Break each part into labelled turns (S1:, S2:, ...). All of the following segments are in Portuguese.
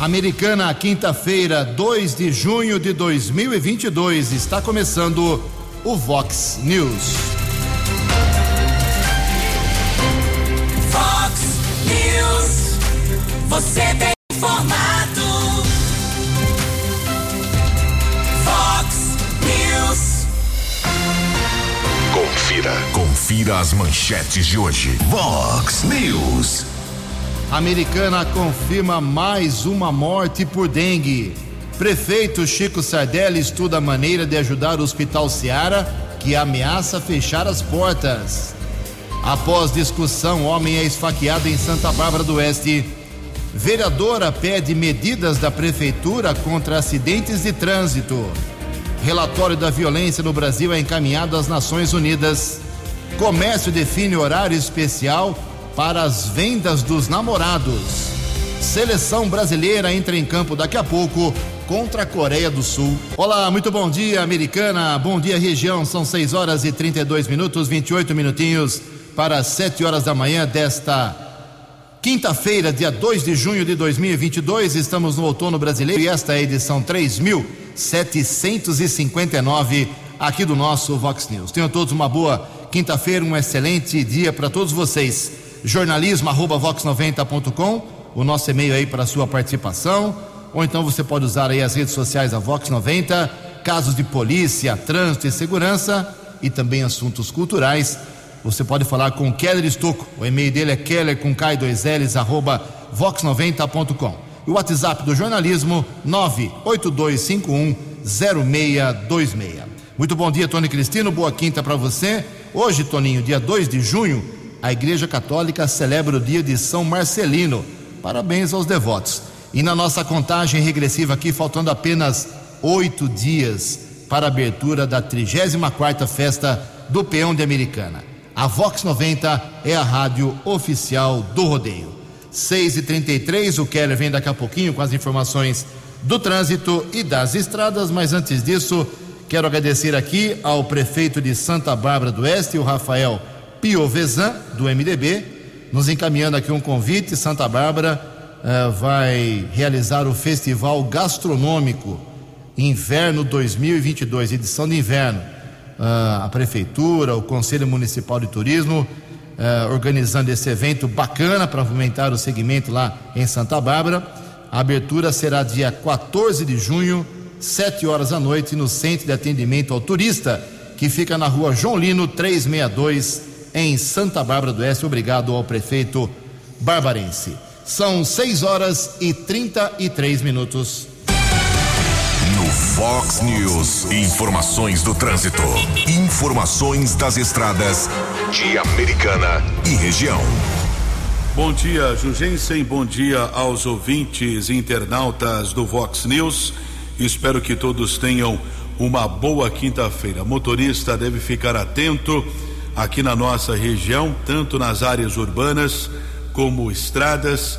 S1: Americana, quinta-feira, 2 de junho de 2022, está começando o Vox News.
S2: Vox News, você tem informado. Vox News.
S3: Confira, confira as manchetes de hoje. Vox News.
S1: Americana confirma mais uma morte por dengue. Prefeito Chico Sardelli estuda a maneira de ajudar o Hospital Seara, que ameaça fechar as portas. Após discussão, homem é esfaqueado em Santa Bárbara do Oeste. Vereadora pede medidas da prefeitura contra acidentes de trânsito. Relatório da violência no Brasil é encaminhado às Nações Unidas. Comércio define horário especial para as vendas dos namorados. Seleção brasileira entra em campo daqui a pouco contra a Coreia do Sul. Olá, muito bom dia, americana. Bom dia, região. São 6 horas e 32 minutos, 28 minutinhos para 7 horas da manhã desta quinta-feira, dia 2 de junho de 2022. Estamos no outono brasileiro e esta é a edição 3759 aqui do nosso Vox News. Tenham todos uma boa quinta-feira, um excelente dia para todos vocês jornalismo@vox90.com, o nosso e-mail aí para sua participação, ou então você pode usar aí as redes sociais da Vox 90, casos de polícia, trânsito e segurança e também assuntos culturais. Você pode falar com Keller Estocco, o e-mail dele é keller com k 2 ls arroba vox90.com. E o WhatsApp do jornalismo 98251 0626. Muito bom dia, Tony Cristino. Boa quinta para você. Hoje, Toninho, dia 2 de junho, a Igreja Católica celebra o dia de São Marcelino. Parabéns aos devotos. E na nossa contagem regressiva aqui, faltando apenas oito dias para a abertura da 34 festa do Peão de Americana. A Vox 90 é a rádio oficial do rodeio. 6 e 33 o Keller vem daqui a pouquinho com as informações do trânsito e das estradas, mas antes disso, quero agradecer aqui ao prefeito de Santa Bárbara do Oeste, o Rafael Piovesan, do MDB, nos encaminhando aqui um convite. Santa Bárbara uh, vai realizar o Festival Gastronômico Inverno 2022, edição de inverno. Uh, a Prefeitura, o Conselho Municipal de Turismo, uh, organizando esse evento bacana para fomentar o segmento lá em Santa Bárbara. A abertura será dia 14 de junho, 7 horas da noite, no Centro de Atendimento ao Turista, que fica na rua João Lino 362 em Santa Bárbara do Oeste. Obrigado ao prefeito barbarense. São 6 horas e 33 minutos.
S3: No Fox News, informações do trânsito, informações das estradas de Americana e região.
S4: Bom dia, Jugensen. Bom dia aos ouvintes e internautas do Vox News. Espero que todos tenham uma boa quinta-feira. Motorista deve ficar atento aqui na nossa região, tanto nas áreas urbanas como estradas.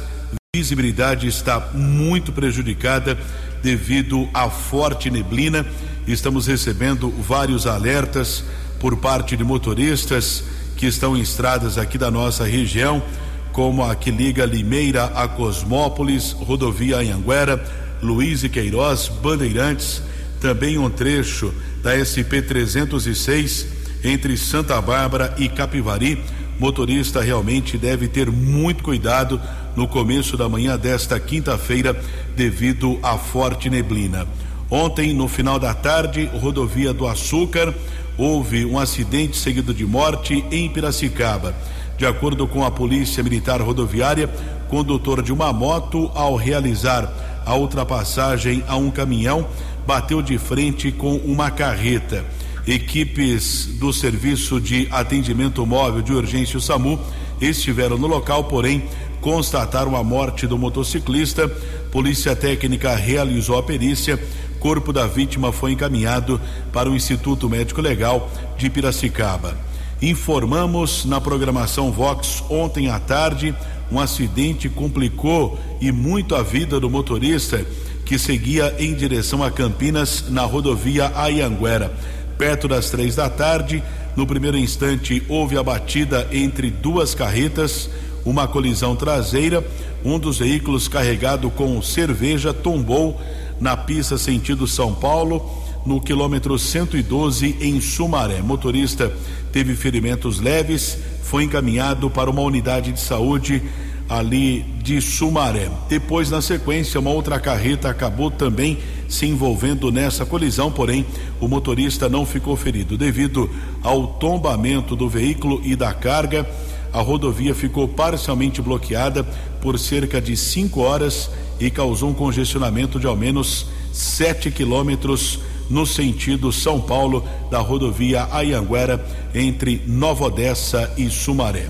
S4: Visibilidade está muito prejudicada devido à forte neblina. Estamos recebendo vários alertas por parte de motoristas que estão em estradas aqui da nossa região, como a que liga Limeira a Cosmópolis, rodovia Anhanguera, Luiz e Queiroz, Bandeirantes, também um trecho da SP 306 entre Santa Bárbara e Capivari. Motorista realmente deve ter muito cuidado no começo da manhã desta quinta-feira, devido à forte neblina. Ontem, no final da tarde, rodovia do Açúcar, houve um acidente seguido de morte em Piracicaba. De acordo com a Polícia Militar Rodoviária, condutor de uma moto, ao realizar a ultrapassagem a um caminhão, bateu de frente com uma carreta. Equipes do Serviço de Atendimento Móvel de Urgência o SAMU estiveram no local, porém constataram a morte do motociclista. Polícia Técnica realizou a perícia. Corpo da vítima foi encaminhado para o Instituto Médico Legal de Piracicaba. Informamos na programação Vox ontem à tarde um acidente complicou e muito a vida do motorista que seguia em direção a Campinas na rodovia Ayanguera perto das três da tarde. No primeiro instante, houve a batida entre duas carretas, uma colisão traseira. um dos veículos carregado com cerveja tombou na pista sentido São Paulo, no quilômetro 112 em Sumaré. Motorista teve ferimentos leves, foi encaminhado para uma unidade de saúde ali de Sumaré. Depois, na sequência, uma outra carreta acabou também se envolvendo nessa colisão, porém, o motorista não ficou ferido. Devido ao tombamento do veículo e da carga, a rodovia ficou parcialmente bloqueada por cerca de cinco horas e causou um congestionamento de ao menos 7 quilômetros no sentido São Paulo da rodovia Ayanguera entre Nova Odessa e Sumaré.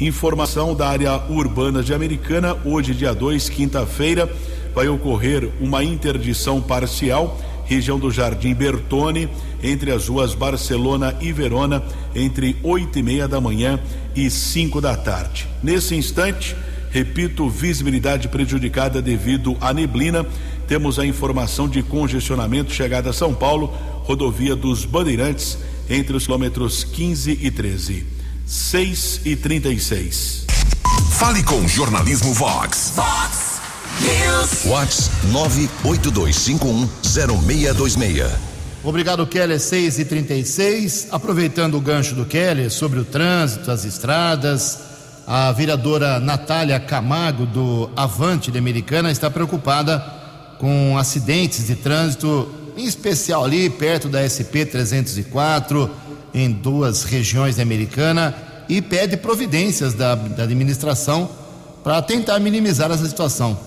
S4: Informação da área urbana de Americana, hoje, dia 2, quinta-feira, vai ocorrer uma interdição parcial, região do Jardim Bertone, entre as ruas Barcelona e Verona, entre oito e meia da manhã e cinco da tarde. Nesse instante, repito, visibilidade prejudicada devido à neblina. Temos a informação de congestionamento chegada a São Paulo, rodovia dos Bandeirantes, entre os quilômetros 15 e 13. 6 e 36.
S3: Fale com o Jornalismo Vox.
S2: Vox News.
S3: Vox 982510626.
S1: Obrigado, Keller. 6 e 36 Aproveitando o gancho do Keller sobre o trânsito, as estradas, a vereadora Natália Camargo, do Avante de Americana, está preocupada com acidentes de trânsito, em especial ali perto da SP 304, em duas regiões da Americana, e pede providências da, da administração para tentar minimizar essa situação.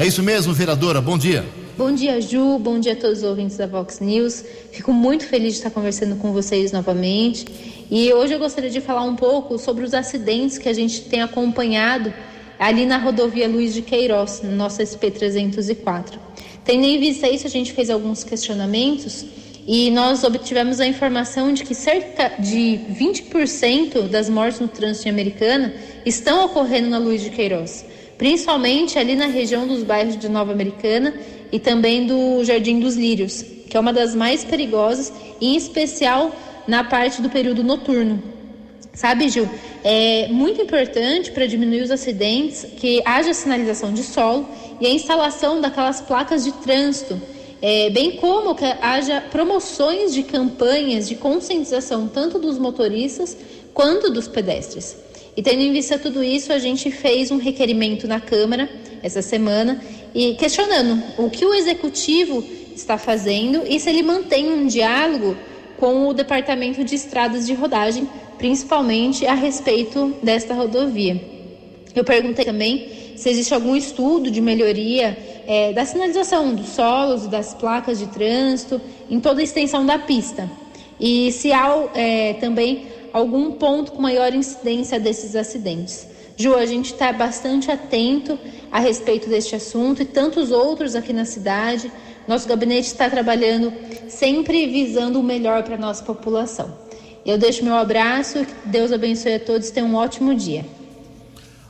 S1: É isso mesmo, vereadora? Bom dia.
S5: Bom dia, Ju. Bom dia a todos os ouvintes da Vox News. Fico muito feliz de estar conversando com vocês novamente. E hoje eu gostaria de falar um pouco sobre os acidentes que a gente tem acompanhado ali na rodovia Luiz de Queiroz, no nosso SP-304. Tendo em vista isso, a gente fez alguns questionamentos e nós obtivemos a informação de que cerca de 20% das mortes no trânsito americana estão ocorrendo na Luiz de Queiroz, principalmente ali na região dos bairros de Nova Americana e também do Jardim dos Lírios, que é uma das mais perigosas, em especial na parte do período noturno. Sabe, Gil, é muito importante para diminuir os acidentes que haja sinalização de solo e a instalação daquelas placas de trânsito, é, bem como que haja promoções de campanhas de conscientização tanto dos motoristas quanto dos pedestres. E tendo em vista tudo isso, a gente fez um requerimento na Câmara essa semana e questionando o que o executivo está fazendo e se ele mantém um diálogo com o Departamento de Estradas de Rodagem, principalmente a respeito desta rodovia. Eu perguntei também se existe algum estudo de melhoria é, da sinalização dos solos e das placas de trânsito em toda a extensão da pista. E se há é, também algum ponto com maior incidência desses acidentes. Ju, a gente está bastante atento a respeito deste assunto e tantos outros aqui na cidade. Nosso gabinete está trabalhando sempre visando o melhor para a nossa população. Eu deixo meu abraço, Deus abençoe a todos, tenham um ótimo dia.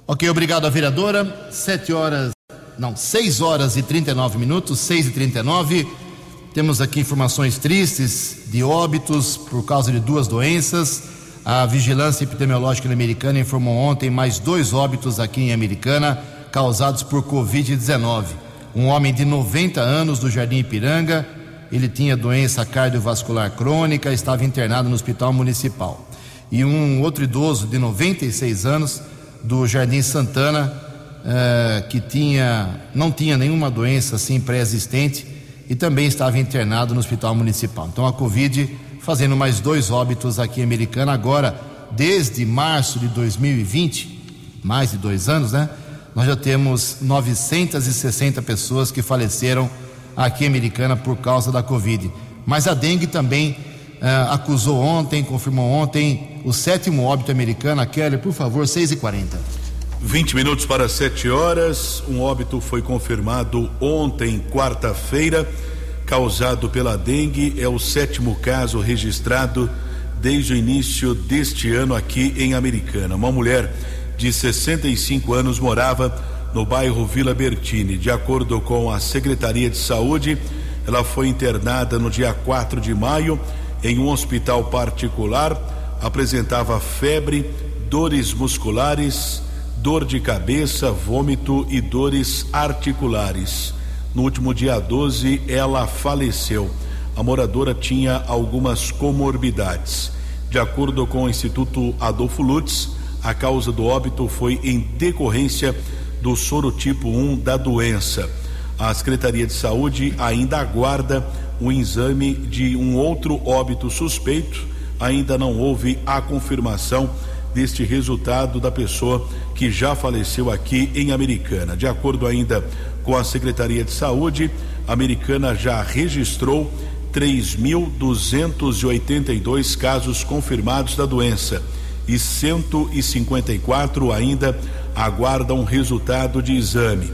S1: Ok, obrigado a vereadora. Sete horas, não, seis horas e 39 minutos, seis e 39. Temos aqui informações tristes de óbitos por causa de duas doenças. A Vigilância Epidemiológica Americana informou ontem mais dois óbitos aqui em Americana causados por Covid-19 um homem de 90 anos do Jardim Ipiranga. Ele tinha doença cardiovascular crônica, estava internado no hospital municipal. E um outro idoso de 96 anos do Jardim Santana, eh, que tinha, não tinha nenhuma doença assim pré-existente e também estava internado no hospital municipal. Então a Covid fazendo mais dois óbitos aqui em Americana agora, desde março de 2020, mais de dois anos, né? nós já temos 960 pessoas que faleceram aqui em Americana por causa da Covid. Mas a dengue também uh, acusou ontem, confirmou ontem, o sétimo óbito americano. Kelly, por favor, 6 e 40
S4: 20 minutos para 7 horas. Um óbito foi confirmado ontem, quarta-feira, causado pela dengue. É o sétimo caso registrado desde o início deste ano aqui em Americana. Uma mulher de 65 anos, morava no bairro Vila Bertini. De acordo com a Secretaria de Saúde, ela foi internada no dia 4 de maio em um hospital particular. Apresentava febre, dores musculares, dor de cabeça, vômito e dores articulares. No último dia 12, ela faleceu. A moradora tinha algumas comorbidades. De acordo com o Instituto Adolfo Lutz, a causa do óbito foi em decorrência do soro tipo 1 da doença. A Secretaria de Saúde ainda aguarda o exame de um outro óbito suspeito. Ainda não houve a confirmação deste resultado da pessoa que já faleceu aqui em Americana. De acordo ainda com a Secretaria de Saúde, a Americana já registrou 3.282 casos confirmados da doença e 154 ainda aguardam resultado de exame.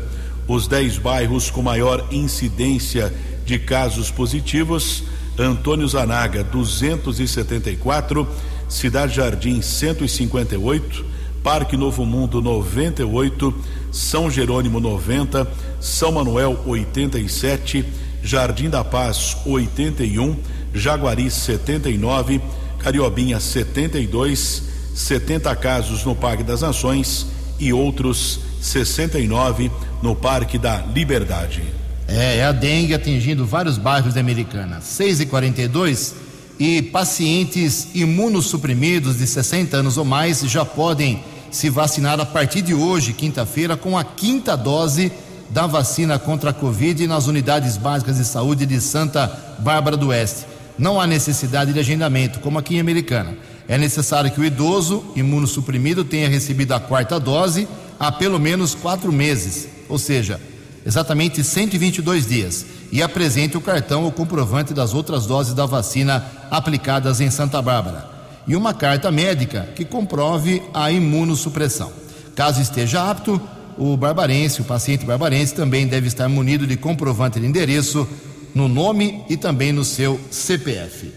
S4: Os 10 bairros com maior incidência de casos positivos: Antônio Zanaga, 274, Cidade Jardim, 158, Parque Novo Mundo, 98, São Jerônimo, 90, São Manuel, 87, Jardim da Paz, 81, Jaguari, 79, Cariobinha, 72, 70 casos no Parque das Nações e outros 69 no Parque da Liberdade.
S1: É, é a dengue atingindo vários bairros da Americana. 6 e 42 e pacientes imunossuprimidos de 60 anos ou mais já podem se vacinar a partir de hoje, quinta-feira, com a quinta dose da vacina contra a Covid nas unidades básicas de saúde de Santa Bárbara do Oeste. Não há necessidade de agendamento, como aqui em Americana. É necessário que o idoso imunossuprimido tenha recebido a quarta dose há pelo menos quatro meses, ou seja, exatamente 122 dias, e apresente o cartão ou comprovante das outras doses da vacina aplicadas em Santa Bárbara e uma carta médica que comprove a imunossupressão. Caso esteja apto, o barbarense, o paciente barbarense também deve estar munido de comprovante de endereço no nome e também no seu CPF.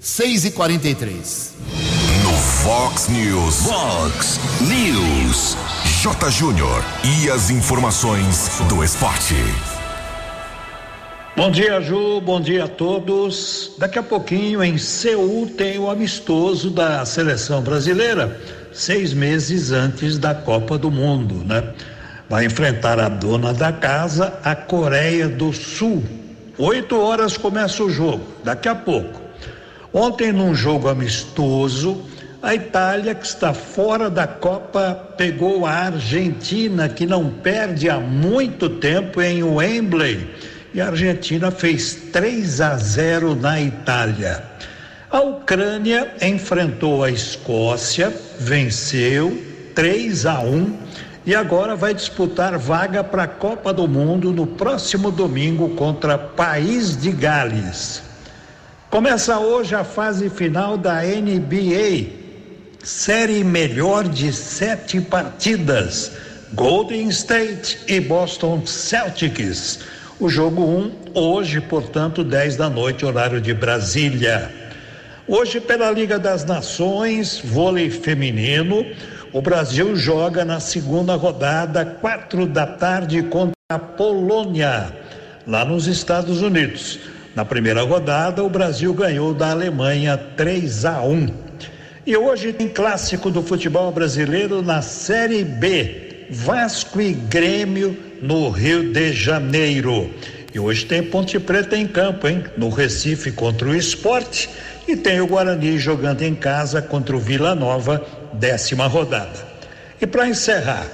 S1: 6 e 43
S3: No Fox News. Fox News. J. Júnior. E as informações do esporte.
S6: Bom dia, Ju. Bom dia a todos. Daqui a pouquinho, em Seul, tem o amistoso da seleção brasileira, seis meses antes da Copa do Mundo, né? Vai enfrentar a dona da casa, a Coreia do Sul. Oito horas começa o jogo, daqui a pouco. Ontem, num jogo amistoso, a Itália, que está fora da Copa, pegou a Argentina, que não perde há muito tempo em Wembley. E a Argentina fez 3 a 0 na Itália. A Ucrânia enfrentou a Escócia, venceu 3 a 1 e agora vai disputar vaga para a Copa do Mundo no próximo domingo contra País de Gales. Começa hoje a fase final da NBA, série melhor de sete partidas. Golden State e Boston Celtics. O jogo 1, um, hoje, portanto, 10 da noite, horário de Brasília. Hoje, pela Liga das Nações, vôlei feminino, o Brasil joga na segunda rodada, quatro da tarde, contra a Polônia, lá nos Estados Unidos. Na primeira rodada, o Brasil ganhou da Alemanha 3 a 1. E hoje tem clássico do futebol brasileiro na Série B. Vasco e Grêmio no Rio de Janeiro. E hoje tem Ponte Preta em campo, hein? No Recife contra o Esporte. E tem o Guarani jogando em casa contra o Vila Nova, décima rodada. E para encerrar,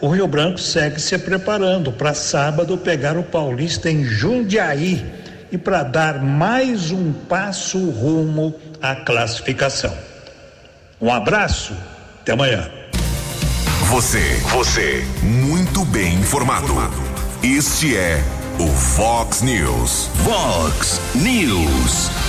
S6: o Rio Branco segue se preparando para sábado pegar o Paulista em Jundiaí e para dar mais um passo rumo à classificação. Um abraço, até amanhã.
S3: Você, você, muito bem informado. Este é o Fox News. Fox News.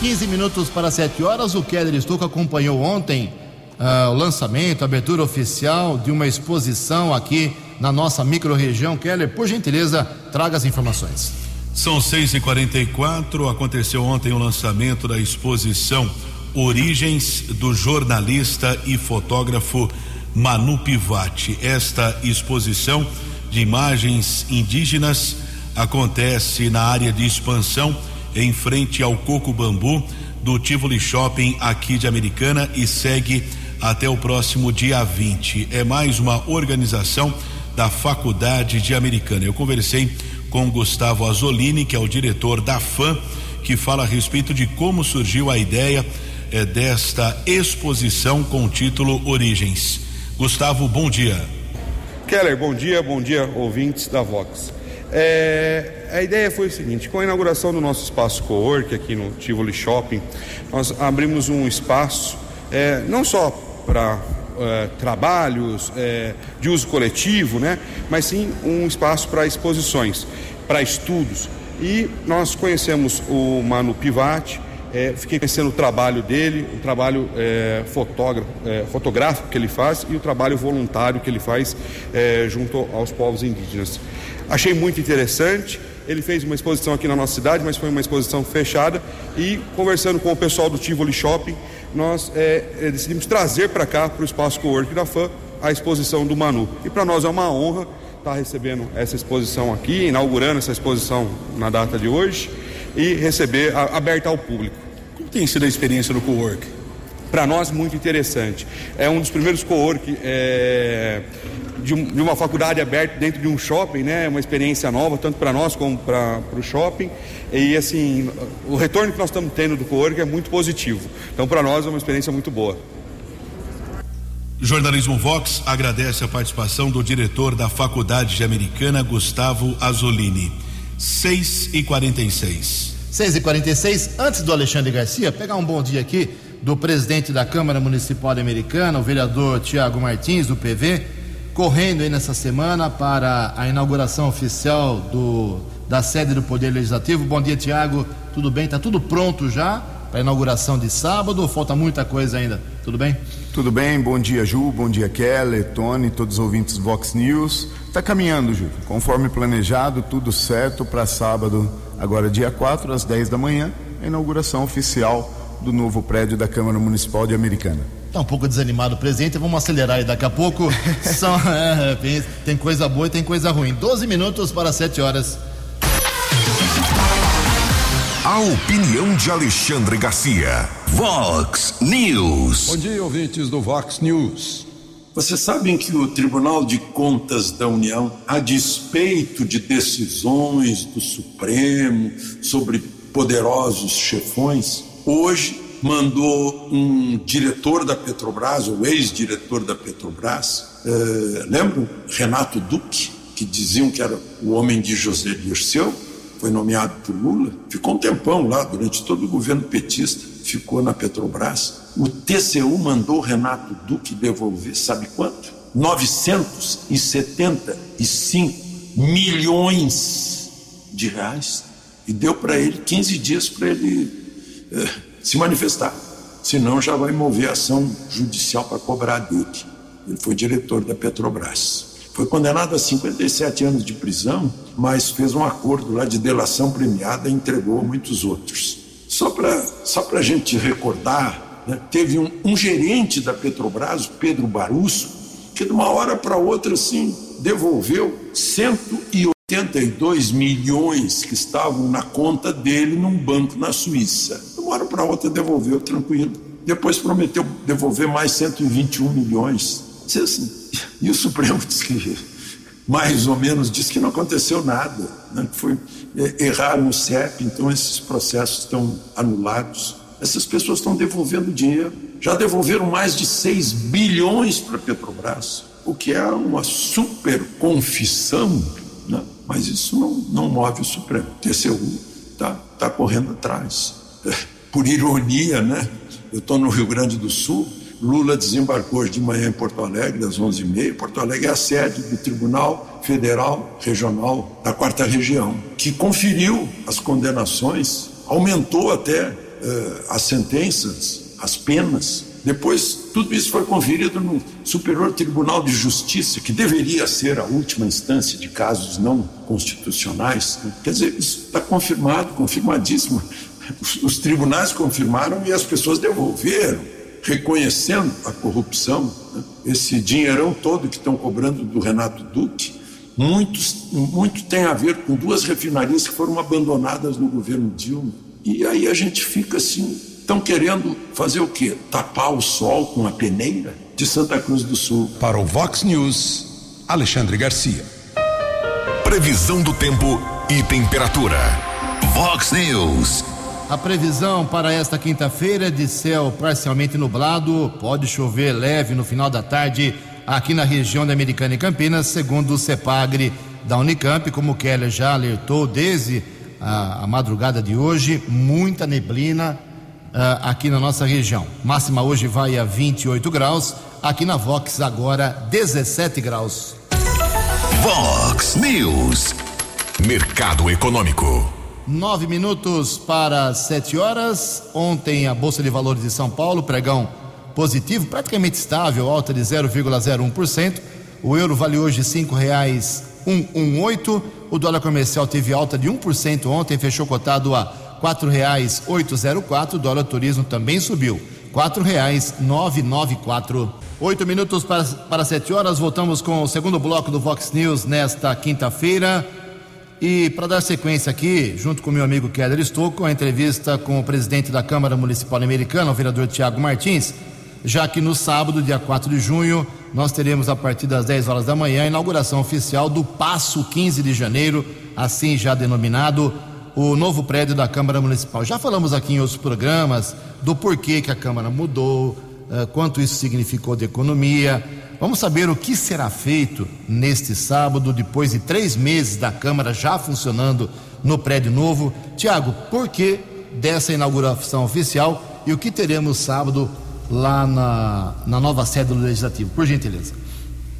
S1: 15 minutos para 7 horas. O Keller Stuck acompanhou ontem uh, o lançamento, a abertura oficial de uma exposição aqui na nossa microrregião. Keller, por gentileza, traga as informações.
S4: São 6 e 44 Aconteceu ontem o lançamento da exposição Origens do jornalista e fotógrafo Manu Pivati. Esta exposição de imagens indígenas acontece na área de expansão em frente ao Coco Bambu do Tivoli Shopping aqui de Americana e segue até o próximo dia 20. É mais uma organização da Faculdade de Americana. Eu conversei com Gustavo Azolini, que é o diretor da FAM, que fala a respeito de como surgiu a ideia eh, desta exposição com o título Origens. Gustavo, bom dia.
S7: Keller, bom dia, bom dia, ouvintes da Vox. É, a ideia foi o seguinte: com a inauguração do nosso espaço co-work aqui no Tivoli Shopping, nós abrimos um espaço é, não só para é, trabalhos é, de uso coletivo, né, mas sim um espaço para exposições, para estudos. E nós conhecemos o Manu Pivati, é, fiquei conhecendo o trabalho dele, o trabalho é, é, fotográfico que ele faz e o trabalho voluntário que ele faz é, junto aos povos indígenas. Achei muito interessante. Ele fez uma exposição aqui na nossa cidade, mas foi uma exposição fechada. E conversando com o pessoal do Tivoli Shopping, nós é, é, decidimos trazer para cá, para o espaço Cowork da FAM, a exposição do Manu. E para nós é uma honra estar recebendo essa exposição aqui, inaugurando essa exposição na data de hoje e receber aberta ao público.
S4: Tem sido a experiência do co-work?
S7: Para nós, muito interessante. É um dos primeiros co-work é, de, um, de, uma faculdade aberta dentro de um shopping, né? Uma experiência nova, tanto para nós como para o shopping. E assim, o retorno que nós estamos tendo do co-work é muito positivo. Então, para nós, é uma experiência muito boa.
S4: Jornalismo Vox agradece a participação do diretor da Faculdade de Americana, Gustavo Azolini. 6 e 46
S1: 6 e 46 antes do Alexandre Garcia, pegar um bom dia aqui do presidente da Câmara Municipal Americana, o vereador Tiago Martins, do PV, correndo aí nessa semana para a inauguração oficial do, da sede do Poder Legislativo. Bom dia, Tiago. Tudo bem? Está tudo pronto já para a inauguração de sábado ou falta muita coisa ainda? Tudo bem?
S8: Tudo bem, bom dia, Ju, bom dia, Kelly, Tony, todos os ouvintes Vox News. Está caminhando, Ju, conforme planejado, tudo certo para sábado Agora, dia 4, às 10 da manhã, a inauguração oficial do novo prédio da Câmara Municipal de Americana.
S1: Está um pouco desanimado o presidente, vamos acelerar aí daqui a pouco. São, é, tem coisa boa e tem coisa ruim. 12 minutos para 7 horas.
S3: A opinião de Alexandre Garcia. Vox News.
S9: Bom dia, ouvintes do Vox News. Vocês sabem que o Tribunal de Contas da União, a despeito de decisões do Supremo sobre poderosos chefões, hoje mandou um diretor da Petrobras, o ex-diretor da Petrobras, eh, lembram? Renato Duque, que diziam que era o homem de José Dirceu, foi nomeado por Lula, ficou um tempão lá durante todo o governo petista, ficou na Petrobras o TCU mandou Renato Duque devolver, sabe quanto? 975 milhões de reais. E deu para ele 15 dias para ele eh, se manifestar. Senão já vai mover ação judicial para cobrar Duque. Ele foi diretor da Petrobras. Foi condenado a 57 anos de prisão, mas fez um acordo lá de delação premiada e entregou muitos outros. Só para só a gente recordar né? Teve um, um, gerente da Petrobras, Pedro Barusso, que de uma hora para outra assim devolveu 182 milhões que estavam na conta dele num banco na Suíça. De uma hora para outra devolveu tranquilo. Depois prometeu devolver mais 121 milhões. Assim, e o Supremo disse que mais ou menos disse que não aconteceu nada, né? que foi errar no CEP, então esses processos estão anulados. Essas pessoas estão devolvendo dinheiro. Já devolveram mais de 6 bilhões para a Petrobras, o que é uma super confissão, né? mas isso não, não move o Supremo. O TCU está tá correndo atrás. Por ironia, né? eu estou no Rio Grande do Sul, Lula desembarcou hoje de manhã em Porto Alegre, às 11h30. Porto Alegre é a sede do Tribunal Federal Regional da Quarta Região, que conferiu as condenações, aumentou até uh, as sentenças, as penas. Depois, tudo isso foi conferido no Superior Tribunal de Justiça, que deveria ser a última instância de casos não constitucionais. Quer dizer, isso está confirmado, confirmadíssimo. Os, os tribunais confirmaram e as pessoas devolveram, reconhecendo a corrupção. Né? Esse dinheirão todo que estão cobrando do Renato Duque, muitos, muito tem a ver com duas refinarias que foram abandonadas no governo Dilma e aí a gente fica assim, Estão querendo fazer o quê? Tapar o sol com a peneira de Santa Cruz do Sul.
S10: Para o Vox News, Alexandre Garcia.
S3: Previsão do tempo e temperatura. Vox News.
S1: A previsão para esta quinta-feira é de céu parcialmente nublado, pode chover leve no final da tarde aqui na região da Americana e Campinas, segundo o CEPAGRE da Unicamp, como o Keller já alertou desde a, a madrugada de hoje, muita neblina uh, aqui na nossa região. Máxima hoje vai a 28 graus, aqui na Vox agora 17 graus.
S3: Vox News. Mercado Econômico.
S1: Nove minutos para sete horas. Ontem a Bolsa de Valores de São Paulo, pregão positivo, praticamente estável, alta de 0,01%. O euro vale hoje cinco reais 118. O dólar comercial teve alta de 1% ontem, fechou cotado a quatro reais 804. O dólar turismo também subiu, quatro reais 994. Oito minutos para, para sete horas, voltamos com o segundo bloco do Vox News nesta quinta-feira. E para dar sequência aqui, junto com meu amigo Keller Estocco, a entrevista com o presidente da Câmara Municipal Americana, o vereador Tiago Martins, já que no sábado, dia 4 de junho, nós teremos a partir das 10 horas da manhã a inauguração oficial do Passo 15 de Janeiro, assim já denominado o novo prédio da Câmara Municipal. Já falamos aqui em outros programas do porquê que a Câmara mudou, eh, quanto isso significou de economia. Vamos saber o que será feito neste sábado, depois de três meses da Câmara já funcionando no prédio novo. Tiago, por que dessa inauguração oficial e o que teremos sábado lá na, na nova sede do Legislativo? Por gentileza.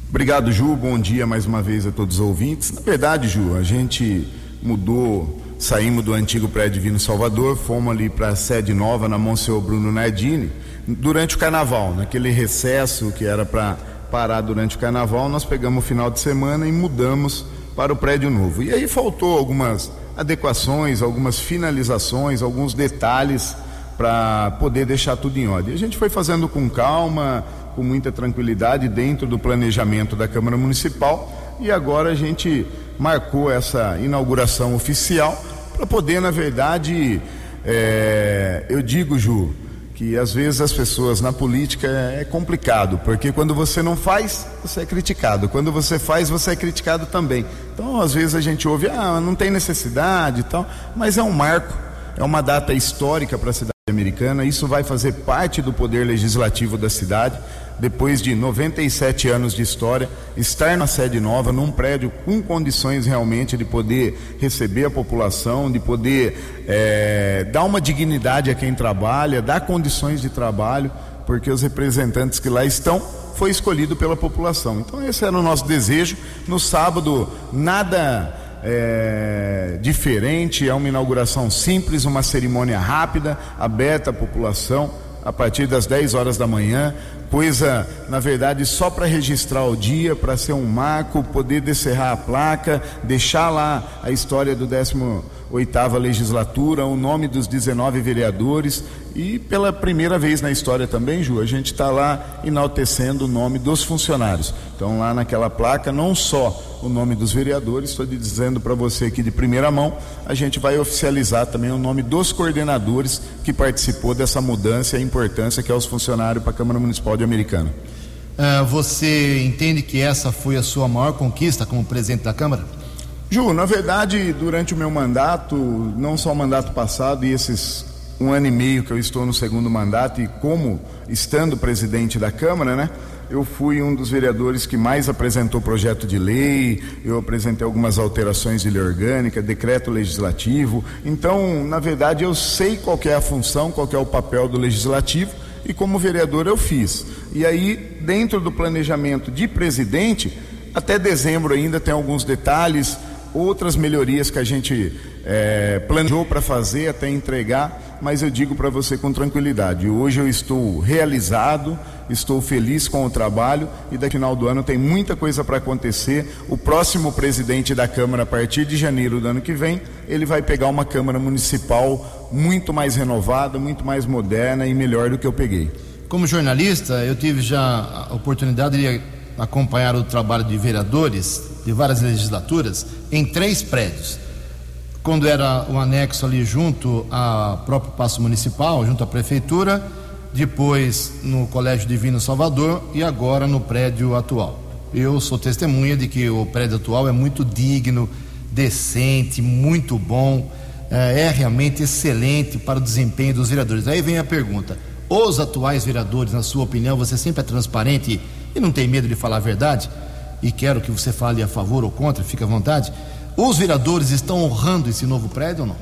S8: Obrigado, Ju. Bom dia mais uma vez a todos os ouvintes. Na verdade, Ju, a gente mudou Saímos do antigo prédio Divino Salvador, fomos ali para a sede nova na Monsenhor Bruno Nardini, durante o carnaval, naquele recesso que era para parar durante o carnaval, nós pegamos o final de semana e mudamos para o prédio novo. E aí faltou algumas adequações, algumas finalizações, alguns detalhes para poder deixar tudo em ordem. A gente foi fazendo com calma, com muita tranquilidade dentro do planejamento da Câmara Municipal e agora a gente marcou essa inauguração oficial para poder, na verdade, é, eu digo, Ju, que às vezes as pessoas na política é complicado, porque quando você não faz, você é criticado, quando você faz, você é criticado também. Então, às vezes a gente ouve, ah, não tem necessidade e tal, mas é um marco, é uma data histórica para a cidade americana, isso vai fazer parte do poder legislativo da cidade depois de 97 anos de história, estar na sede nova, num prédio com condições realmente de poder receber a população, de poder é, dar uma dignidade a quem trabalha, dar condições de trabalho, porque os representantes que lá estão foi escolhido pela população. Então esse era o nosso desejo. No sábado, nada é, diferente, é uma inauguração simples, uma cerimônia rápida, aberta à população a partir das 10 horas da manhã, coisa, na verdade, só para registrar o dia, para ser um marco, poder descerrar a placa, deixar lá a história do 18ª legislatura, o nome dos 19 vereadores e pela primeira vez na história também, Ju, a gente está lá enaltecendo o nome dos funcionários. Então, lá naquela placa, não só o nome dos vereadores, estou dizendo para você aqui de primeira mão, a gente vai oficializar também o nome dos coordenadores que participou dessa mudança e a importância que é os funcionários para a Câmara Municipal de Americana.
S1: Uh, você entende que essa foi a sua maior conquista como presidente da Câmara?
S8: Ju, na verdade, durante o meu mandato, não só o mandato passado e esses um ano e meio que eu estou no segundo mandato e como estando presidente da Câmara, né? Eu fui um dos vereadores que mais apresentou projeto de lei, eu apresentei algumas alterações de lei orgânica, decreto legislativo. Então, na verdade, eu sei qual é a função, qual é o papel do legislativo e como vereador eu fiz. E aí, dentro do planejamento de presidente, até dezembro ainda tem alguns detalhes, outras melhorias que a gente é, planejou para fazer, até entregar, mas eu digo para você com tranquilidade: hoje eu estou realizado, estou feliz com o trabalho e daqui final do ano tem muita coisa para acontecer. O próximo presidente da Câmara, a partir de janeiro do ano que vem, ele vai pegar uma Câmara Municipal muito mais renovada, muito mais moderna e melhor do que eu peguei.
S1: Como jornalista, eu tive já a oportunidade de acompanhar o trabalho de vereadores de várias legislaturas em três prédios quando era o anexo ali junto ao próprio Paço Municipal, junto à Prefeitura, depois no Colégio Divino Salvador e agora no prédio atual. Eu sou testemunha de que o prédio atual é muito digno, decente, muito bom, é, é realmente excelente para o desempenho dos vereadores. Aí vem a pergunta: os atuais vereadores, na sua opinião, você sempre é transparente e não tem medo de falar a verdade? E quero que você fale a favor ou contra, fique à vontade. Os vereadores estão honrando esse novo prédio ou não?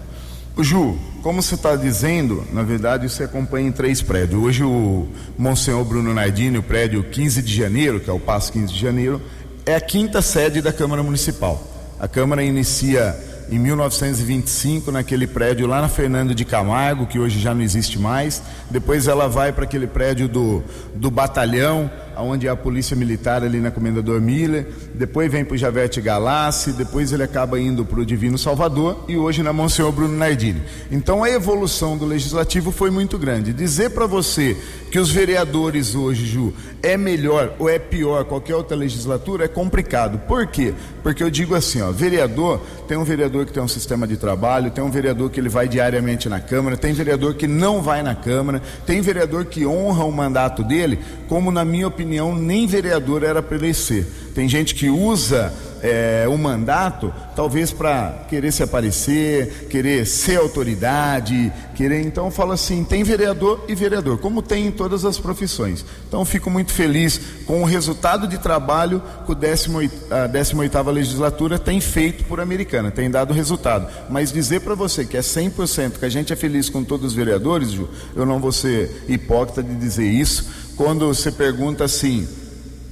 S8: Ju, como você está dizendo, na verdade você acompanha em três prédios. Hoje o Monsenhor Bruno Nardini, o prédio 15 de janeiro, que é o Passo 15 de janeiro, é a quinta sede da Câmara Municipal. A Câmara inicia em 1925 naquele prédio lá na Fernando de Camargo, que hoje já não existe mais. Depois ela vai para aquele prédio do, do batalhão, onde é a polícia militar ali na Comendador Miller. Depois vem para o Javete Galassi, depois ele acaba indo para o Divino Salvador e hoje na Monsenhor Bruno Nardini. Então a evolução do legislativo foi muito grande. Dizer para você que os vereadores hoje, Ju, é melhor ou é pior qualquer outra legislatura é complicado. Por quê? Porque eu digo assim, ó, vereador, tem um vereador que tem um sistema de trabalho, tem um vereador que ele vai diariamente na Câmara, tem vereador que não vai na Câmara, tem vereador que honra o mandato dele, como na minha opinião nem vereador era para ele ser. Tem gente que usa é, o mandato, talvez para querer se aparecer, querer ser autoridade, querer. Então eu falo assim: tem vereador e vereador, como tem em todas as profissões. Então fico muito feliz com o resultado de trabalho que o 18, a 18 legislatura tem feito por Americana, tem dado resultado. Mas dizer para você que é 100% que a gente é feliz com todos os vereadores, Ju, eu não vou ser hipócrita de dizer isso. Quando você pergunta assim,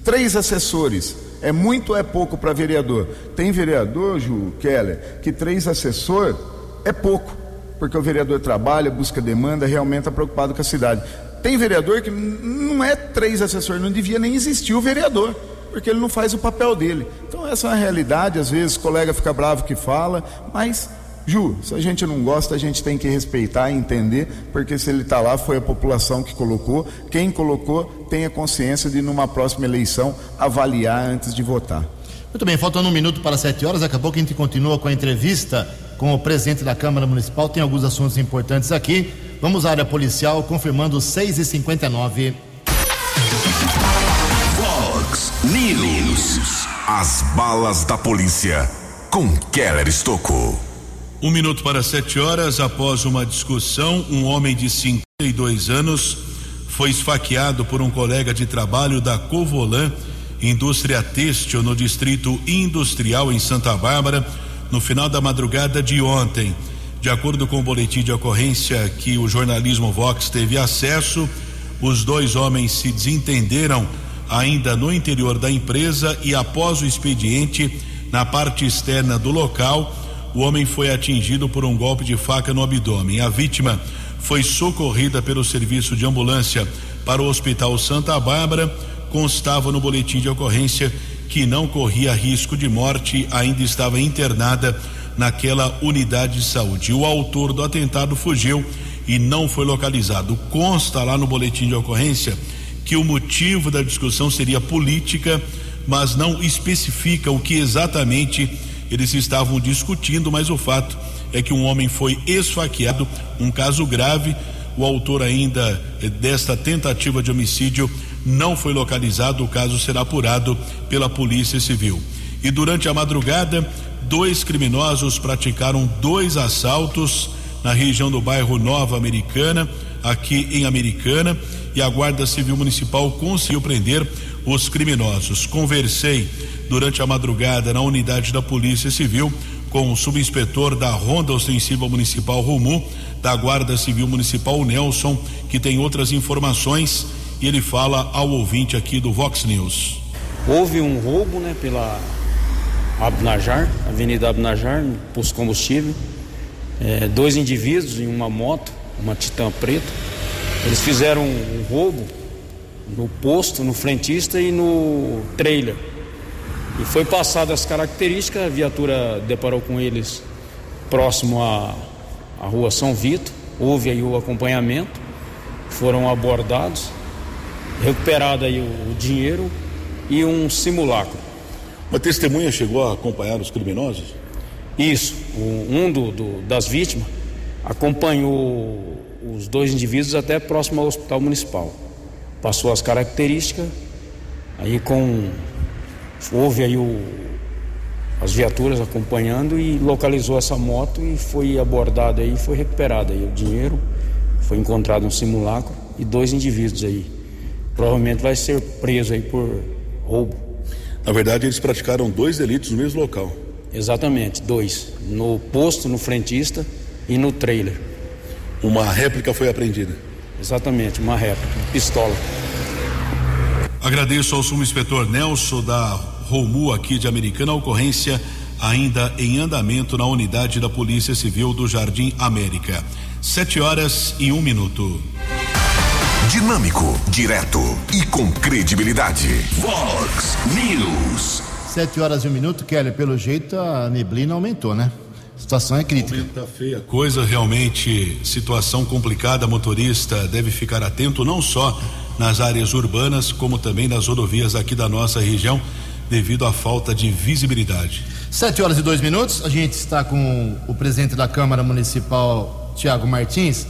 S8: três assessores é muito ou é pouco para vereador? Tem vereador, Ju Keller, que três assessor é pouco, porque o vereador trabalha, busca demanda, realmente está preocupado com a cidade. Tem vereador que não é três assessores, não devia nem existir o vereador, porque ele não faz o papel dele. Então essa é uma realidade, às vezes o colega fica bravo que fala, mas Ju, se a gente não gosta, a gente tem que respeitar e entender, porque se ele está lá, foi a população que colocou. Quem colocou tenha consciência de, numa próxima eleição, avaliar antes de votar.
S1: Muito bem, faltando um minuto para sete horas, daqui a pouco a gente continua com a entrevista com o presidente da Câmara Municipal. Tem alguns assuntos importantes aqui. Vamos à área policial, confirmando 6 e 59
S3: Fox News. As balas da polícia com Keller Estocou.
S4: Um minuto para sete horas, após uma discussão, um homem de 52 anos foi esfaqueado por um colega de trabalho da Covolan, indústria têxtil, no distrito industrial em Santa Bárbara, no final da madrugada de ontem. De acordo com o boletim de ocorrência que o jornalismo Vox teve acesso, os dois homens se desentenderam ainda no interior da empresa e, após o expediente, na parte externa do local, o homem foi atingido por um golpe de faca no abdômen. A vítima foi socorrida pelo serviço de ambulância para o Hospital Santa Bárbara. Constava no boletim de ocorrência que não corria risco de morte, ainda estava internada naquela unidade de saúde. O autor do atentado fugiu e não foi localizado. Consta lá no boletim de ocorrência que o motivo da discussão seria política, mas não especifica o que exatamente eles estavam discutindo, mas o fato é que um homem foi esfaqueado, um caso grave. O autor ainda eh, desta tentativa de homicídio não foi localizado. O caso será apurado pela Polícia Civil. E durante a madrugada, dois criminosos praticaram dois assaltos na região do bairro Nova Americana, aqui em Americana, e a Guarda Civil Municipal conseguiu prender os criminosos. Conversei durante a madrugada na unidade da Polícia Civil com o subinspetor da Ronda Ostensiva Municipal Rumu, da Guarda Civil Municipal Nelson, que tem outras informações e ele fala ao ouvinte aqui do Vox News.
S11: Houve um roubo, né, pela Abnajar, Avenida Abnajar, posto combustível. É, dois indivíduos em uma moto, uma Titã preta. Eles fizeram um roubo no posto, no frentista e no trailer. E foi passada as características, a viatura deparou com eles próximo à, à rua São Vito, houve aí o acompanhamento, foram abordados, recuperado aí o, o dinheiro e um simulacro.
S4: Uma testemunha chegou a acompanhar os criminosos?
S11: Isso. o, um do, do, das vítimas acompanhou os dois indivíduos até próximo ao hospital municipal. Passou as características, aí com houve aí o, as viaturas acompanhando e localizou essa moto e foi abordada aí, foi recuperado aí o dinheiro, foi encontrado um simulacro e dois indivíduos aí. Provavelmente vai ser preso aí por roubo.
S4: Na verdade, eles praticaram dois delitos no mesmo local.
S11: Exatamente, dois. No posto, no frentista e no trailer.
S4: Uma réplica foi apreendida.
S11: Exatamente, uma réplica, pistola.
S4: Agradeço ao subinspetor Nelson da Romu aqui de Americana a ocorrência ainda em andamento na unidade da Polícia Civil do Jardim América. Sete horas e um minuto.
S3: Dinâmico, direto e com credibilidade. Vox News.
S1: Sete horas e um minuto, Kelly. Pelo jeito a neblina aumentou, né? Situação é crítica.
S4: Aumenta feia coisa, realmente situação complicada. Motorista deve ficar atento não só nas áreas urbanas, como também nas rodovias aqui da nossa região, devido à falta de visibilidade.
S1: Sete horas e dois minutos. A gente está com o presidente da Câmara Municipal, Tiago Martins.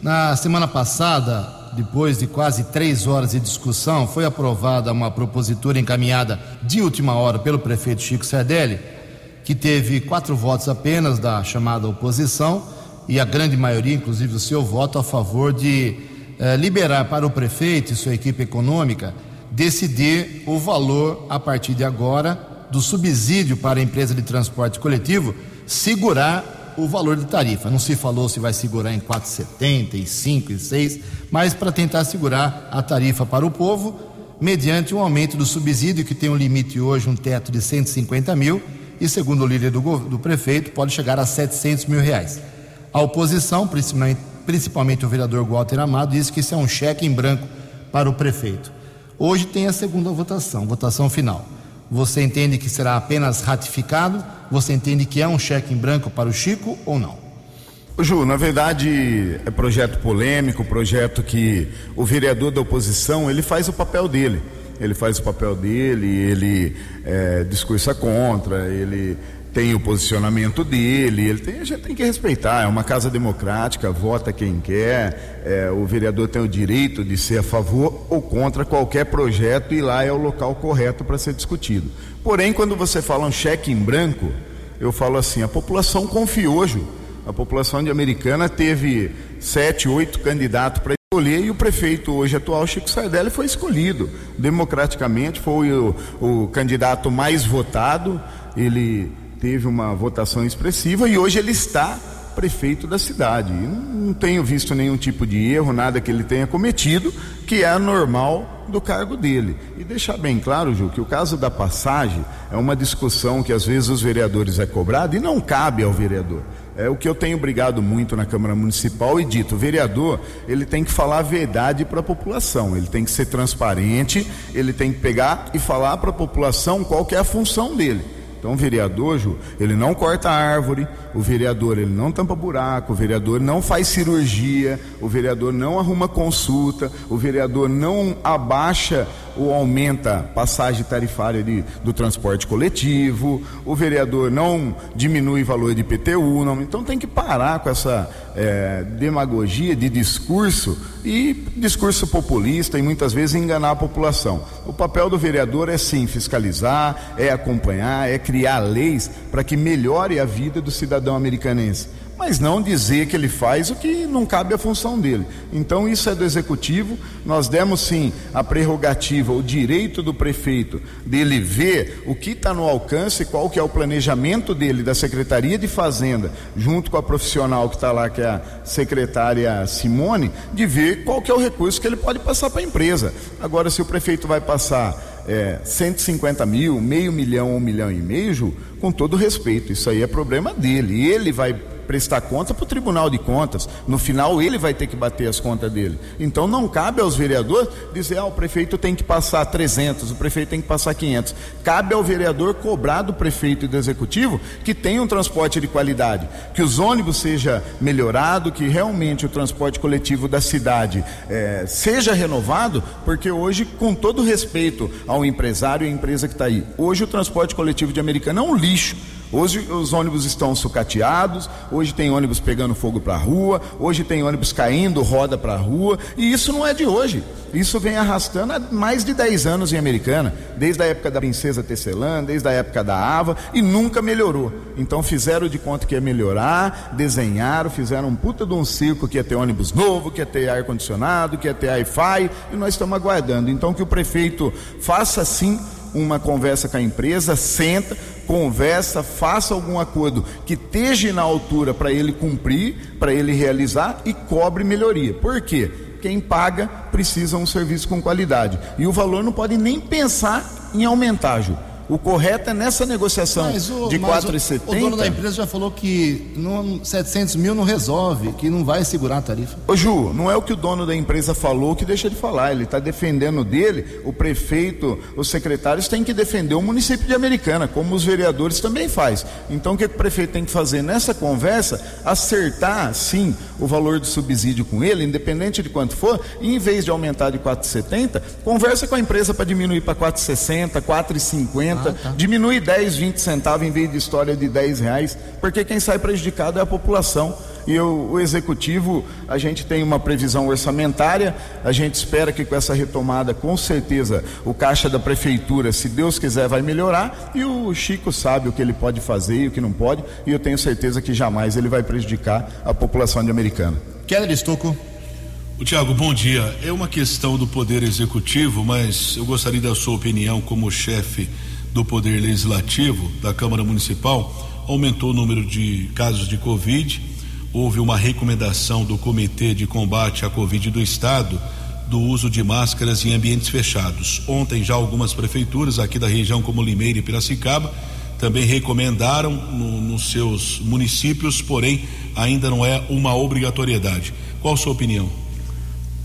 S1: Na semana passada, depois de quase três horas de discussão, foi aprovada uma propositura encaminhada de última hora pelo prefeito Chico Sardelli, que teve quatro votos apenas da chamada oposição e a grande maioria, inclusive o seu voto, a favor de eh, liberar para o prefeito e sua equipe econômica decidir o valor, a partir de agora, do subsídio para a empresa de transporte coletivo segurar o valor de tarifa. Não se falou se vai segurar em 4,70, em 5, em 6, mas para tentar segurar a tarifa para o povo, mediante um aumento do subsídio, que tem um limite hoje, um teto de 150 mil, e segundo o líder do, do prefeito, pode chegar a 700 mil reais. A oposição, principalmente, principalmente o vereador Walter Amado, disse que isso é um cheque em branco para o prefeito. Hoje tem a segunda votação, votação final. Você entende que será apenas ratificado? Você entende que é um cheque em branco para o Chico ou não?
S8: Ju, na verdade é projeto polêmico, projeto que o vereador da oposição ele faz o papel dele. Ele faz o papel dele, ele é, discursa contra, ele tem o posicionamento dele, ele tem, a gente tem que respeitar, é uma casa democrática, vota quem quer, é, o vereador tem o direito de ser a favor ou contra qualquer projeto e lá é o local correto para ser discutido. Porém, quando você fala um cheque em branco, eu falo assim, a população confiou, Ju. A população de Americana teve sete, oito candidatos para escolher e o prefeito hoje atual, Chico Sardelli, foi escolhido democraticamente, foi o, o candidato mais votado, ele teve uma votação expressiva e hoje ele está prefeito da cidade. Não tenho visto nenhum tipo de erro, nada que ele tenha cometido, que é normal do cargo dele. E deixar bem claro, Ju, que o caso da passagem é uma discussão que às vezes os vereadores é cobrado e não cabe ao vereador. É o que eu tenho brigado muito na Câmara Municipal e dito, o vereador, ele tem que falar a verdade para a população, ele tem que ser transparente, ele tem que pegar e falar para a população qual é a função dele. Então, o vereador, Ju, ele não corta árvore, o vereador ele não tampa buraco, o vereador não faz cirurgia, o vereador não arruma consulta, o vereador não abaixa ou aumenta passagem tarifária de, do transporte coletivo, o vereador não diminui valor de IPTU, não, então tem que parar com essa é, demagogia de discurso e discurso populista e muitas vezes enganar a população. O papel do vereador é sim fiscalizar, é acompanhar, é criar leis para que melhore a vida do cidadão americanense mas não dizer que ele faz o que não cabe à função dele. Então isso é do executivo. Nós demos sim a prerrogativa, o direito do prefeito dele ver o que está no alcance, qual que é o planejamento dele da Secretaria de Fazenda, junto com a profissional que está lá, que é a secretária Simone, de ver qual que é o recurso que ele pode passar para a empresa. Agora, se o prefeito vai passar é, 150 mil, meio milhão, um milhão e meio, Ju, com todo respeito, isso aí é problema dele. Ele vai prestar conta para o Tribunal de Contas. No final, ele vai ter que bater as contas dele. Então, não cabe aos vereadores dizer, ah, o prefeito tem que passar 300, o prefeito tem que passar 500. Cabe ao vereador cobrar do prefeito e do executivo que tenha um transporte de qualidade, que os ônibus seja melhorado, que realmente o transporte coletivo da cidade é, seja renovado, porque hoje, com todo respeito ao empresário e à empresa que está aí, hoje o transporte coletivo de Americana é um lixo Hoje os ônibus estão sucateados, hoje tem ônibus pegando fogo para a rua, hoje tem ônibus caindo roda para a rua, e isso não é de hoje. Isso vem arrastando há mais de 10 anos em Americana, desde a época da Princesa Tecelã, desde a época da Ava, e nunca melhorou. Então fizeram de conta que ia melhorar, desenharam, fizeram um puta de um circo que ia ter ônibus novo, que ia ter ar-condicionado, que ia ter Wi-Fi, e nós estamos aguardando. Então que o prefeito faça sim uma conversa com a empresa, senta, conversa, faça algum acordo que esteja na altura para ele cumprir, para ele realizar e cobre melhoria. Por quê? Quem paga precisa um serviço com qualidade. E o valor não pode nem pensar em aumentar, Ju. O correto é nessa negociação o, de 4,70.
S1: O, o dono da empresa já falou que não, 700 mil não resolve, que não vai segurar a tarifa.
S8: Ô Ju, não é o que o dono da empresa falou que deixa de falar. Ele está defendendo dele, o prefeito, os secretários têm que defender o município de Americana, como os vereadores também faz. Então o que o prefeito tem que fazer nessa conversa? Acertar, sim, o valor do subsídio com ele, independente de quanto for, e em vez de aumentar de 4,70, conversa com a empresa para diminuir para 4,60, 4,50 ah, tá. diminui 10, 20 centavos em vez de história de 10 reais, porque quem sai prejudicado é a população. E o, o executivo, a gente tem uma previsão orçamentária, a gente espera que com essa retomada, com certeza, o caixa da prefeitura, se Deus quiser, vai melhorar. E o Chico sabe o que ele pode fazer e o que não pode, e eu tenho certeza que jamais ele vai prejudicar a população de Americana.
S1: Keller Estocco.
S4: O Tiago, bom dia. É uma questão do Poder Executivo, mas eu gostaria da sua opinião como chefe do Poder Legislativo da Câmara Municipal aumentou o número de casos de Covid. Houve uma recomendação do Comitê de Combate à Covid do Estado do uso de máscaras em ambientes fechados. Ontem já algumas prefeituras aqui da região, como Limeira e Piracicaba, também recomendaram no, nos seus municípios, porém ainda não é uma obrigatoriedade. Qual a sua opinião?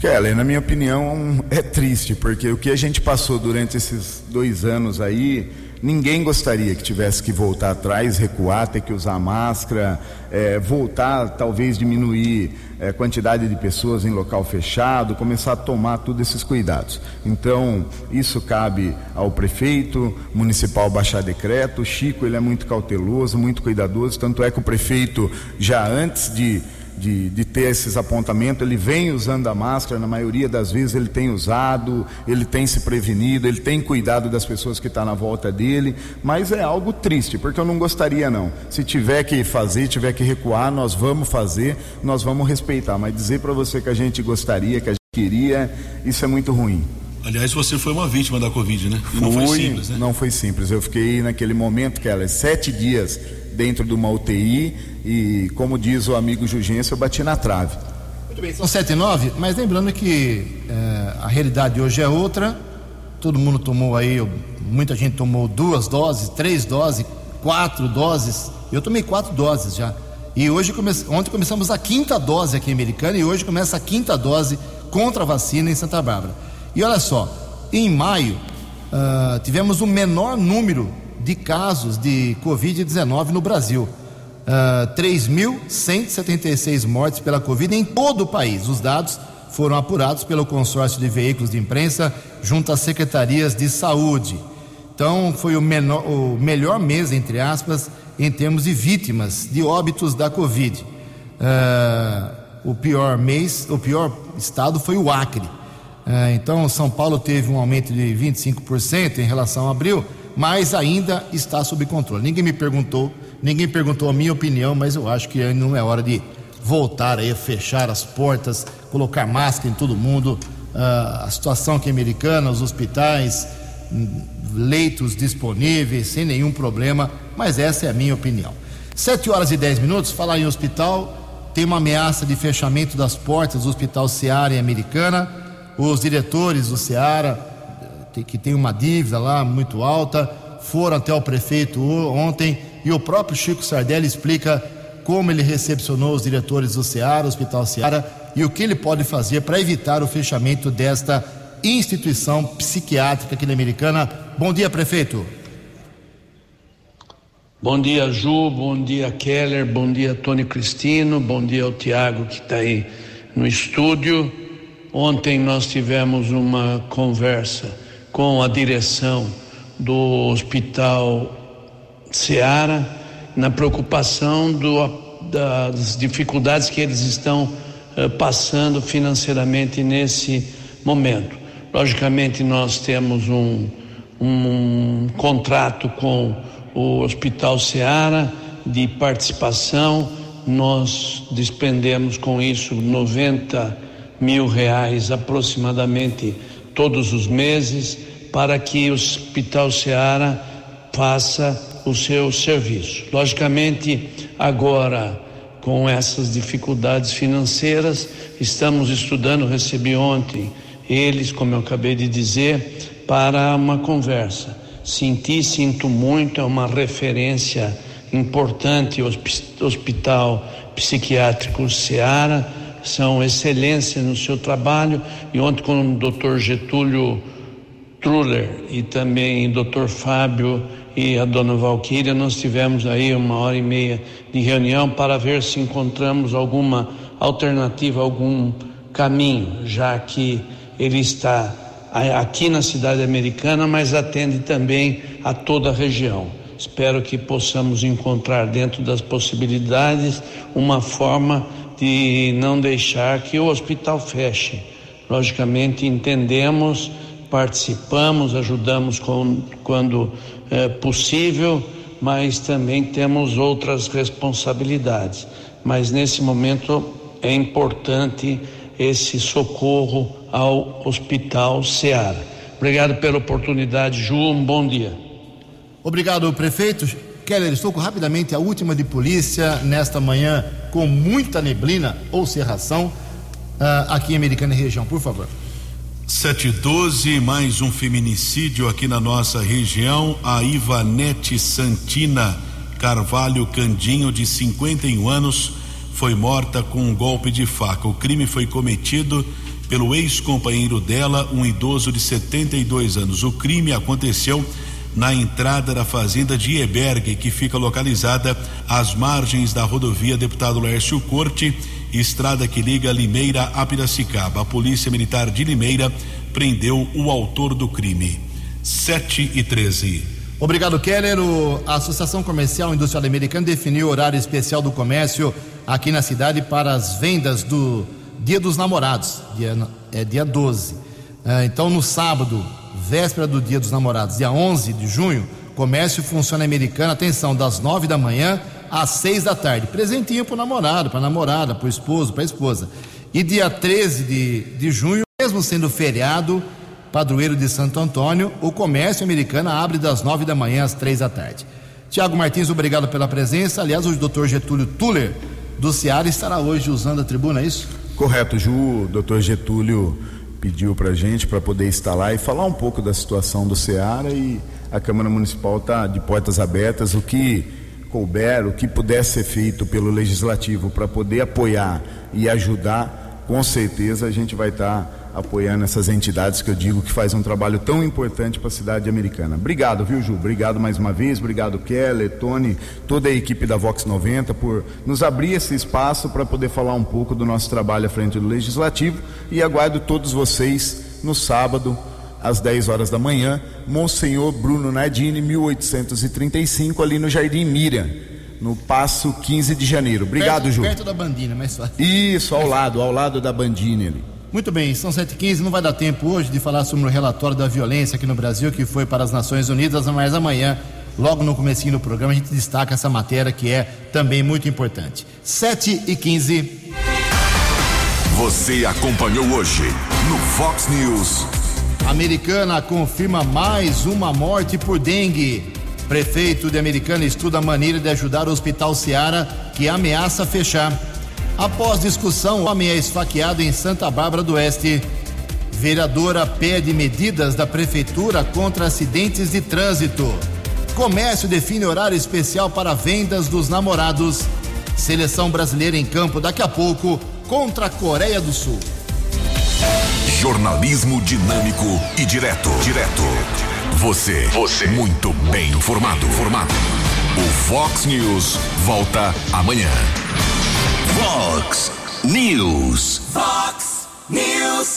S8: Kelly, na minha opinião, é triste, porque o que a gente passou durante esses dois anos aí, ninguém gostaria que tivesse que voltar atrás, recuar, ter que usar máscara, é, voltar, talvez diminuir a é, quantidade de pessoas em local fechado, começar a tomar todos esses cuidados. Então, isso cabe ao prefeito municipal baixar decreto. O Chico, ele é muito cauteloso, muito cuidadoso, tanto é que o prefeito, já antes de de, de ter esses apontamentos, ele vem usando a máscara, na maioria das vezes ele tem usado, ele tem se prevenido, ele tem cuidado das pessoas que estão tá na volta dele, mas é algo triste, porque eu não gostaria não. Se tiver que fazer, tiver que recuar, nós vamos fazer, nós vamos respeitar, mas dizer para você que a gente gostaria, que a gente queria, isso é muito ruim.
S4: Aliás, você foi uma vítima da Covid, né?
S8: E não foi simples, né? Não foi simples. Eu fiquei naquele momento, que era sete dias dentro de uma UTI e, como diz o amigo Jugência, eu bati na trave.
S1: Muito bem, são sete e nove, mas lembrando que é, a realidade hoje é outra. Todo mundo tomou aí, muita gente tomou duas doses, três doses, quatro doses. Eu tomei quatro doses já. E hoje come... ontem começamos a quinta dose aqui em Americana e hoje começa a quinta dose contra a vacina em Santa Bárbara. E olha só, em maio uh, tivemos o menor número de casos de Covid-19 no Brasil. Uh, ah, 3.176 mortes pela Covid em todo o país. Os dados foram apurados pelo consórcio de veículos de imprensa junto às secretarias de saúde. Então, foi o, menor, o melhor mês, entre aspas, em termos de vítimas de óbitos da Covid. Uh, o pior mês, o pior estado foi o Acre. Uh, então, São Paulo teve um aumento de 25% em relação a abril mas ainda está sob controle. Ninguém me perguntou, ninguém perguntou a minha opinião, mas eu acho que ainda não é hora de voltar aí, fechar as portas, colocar máscara em todo mundo. Uh, a situação aqui americana, os hospitais, hum, leitos disponíveis, sem nenhum problema, mas essa é a minha opinião. Sete horas e dez minutos, falar em hospital, tem uma ameaça de fechamento das portas do Hospital Seara em Americana. Os diretores do Seara que tem uma dívida lá muito alta, foram até o prefeito ontem e o próprio Chico Sardelli explica como ele recepcionou os diretores do Ceará, Hospital Ceará, e o que ele pode fazer para evitar o fechamento desta instituição psiquiátrica aqui na Americana. Bom dia, prefeito.
S12: Bom dia, Ju, bom dia, Keller, bom dia, Tony Cristino, bom dia ao Tiago que está aí no estúdio. Ontem nós tivemos uma conversa com a direção do Hospital Seara na preocupação do, das dificuldades que eles estão uh, passando financeiramente nesse momento. Logicamente, nós temos um, um, um contrato com o Hospital Seara de participação, nós despendemos com isso 90 mil reais aproximadamente todos os meses para que o Hospital Seara faça o seu serviço. Logicamente, agora com essas dificuldades financeiras, estamos estudando, recebi ontem eles, como eu acabei de dizer, para uma conversa. Senti, sinto muito, é uma referência importante, o Hospital Psiquiátrico Seara, são excelência no seu trabalho, e ontem com o Dr. Getúlio Truller e também o Dr. Fábio e a dona Valquíria, nós tivemos aí uma hora e meia de reunião para ver se encontramos alguma alternativa, algum caminho, já que ele está aqui na cidade americana, mas atende também a toda a região. Espero que possamos encontrar dentro das possibilidades uma forma de não deixar que o hospital feche. Logicamente entendemos, participamos, ajudamos com, quando é possível, mas também temos outras responsabilidades. Mas nesse momento é importante esse socorro ao Hospital Seara. Obrigado pela oportunidade, Ju. Um bom dia.
S1: Obrigado, prefeito. Keller, estou rapidamente a última de polícia nesta manhã com muita neblina ou cerração uh, aqui em Americana e região, por favor.
S4: 712, mais um feminicídio aqui na nossa região. A Ivanete Santina Carvalho Candinho, de 51 anos, foi morta com um golpe de faca. O crime foi cometido pelo ex-companheiro dela, um idoso de 72 anos. O crime aconteceu na entrada da fazenda de Ebergue, que fica localizada às margens da rodovia Deputado Laércio Corte estrada que liga Limeira a Piracicaba. A Polícia Militar de Limeira prendeu o autor do crime. 7 e 13.
S1: Obrigado, Keller. A Associação Comercial Industrial Americana definiu o horário especial do comércio aqui na cidade para as vendas do Dia dos Namorados, dia, é dia 12. É, então, no sábado, véspera do Dia dos Namorados, dia 11 de junho, comércio funciona americano, atenção, das 9 da manhã às seis da tarde. Presentinho para o namorado, para a namorada, para o esposo, para a esposa. E dia 13 de, de junho, mesmo sendo feriado, padroeiro de Santo Antônio, o comércio americano abre das nove da manhã às três da tarde. Tiago Martins, obrigado pela presença. Aliás, o doutor Getúlio Tuller, do Ceará, estará hoje usando a tribuna, é isso?
S8: Correto, Ju. Doutor Getúlio pediu para a gente para poder estar lá e falar um pouco da situação do Ceará e a Câmara Municipal está de portas abertas. O que couber, o que puder ser feito pelo legislativo para poder apoiar e ajudar, com certeza a gente vai estar tá apoiando essas entidades que eu digo que fazem um trabalho tão importante para a cidade americana. Obrigado, viu, Ju? Obrigado mais uma vez, obrigado, Keller, Tony, toda a equipe da Vox 90 por nos abrir esse espaço para poder falar um pouco do nosso trabalho à frente do legislativo e aguardo todos vocês no sábado às 10 horas da manhã, Monsenhor Bruno Nardini, 1835, ali no Jardim Miriam, no Passo 15 de janeiro. Obrigado,
S1: perto,
S8: Ju.
S1: Perto da Bandina, mais fácil.
S8: Isso, ao lado, ao lado da Bandina ali.
S1: Muito bem, são 7h15, não vai dar tempo hoje de falar sobre o relatório da violência aqui no Brasil, que foi para as Nações Unidas, mas amanhã, logo no comecinho do programa, a gente destaca essa matéria que é também muito importante. 7h15.
S3: Você acompanhou hoje no Fox News.
S1: Americana confirma mais uma morte por dengue. Prefeito de Americana estuda a maneira de ajudar o Hospital Seara, que ameaça fechar. Após discussão, o homem é esfaqueado em Santa Bárbara do Oeste. Vereadora pede medidas da prefeitura contra acidentes de trânsito. Comércio define horário especial para vendas dos namorados. Seleção brasileira em campo daqui a pouco contra a Coreia do Sul.
S3: Jornalismo dinâmico e direto. Direto. Você. Você. Muito bem informado. Formado. O Fox News volta amanhã.
S2: Fox News. Fox News.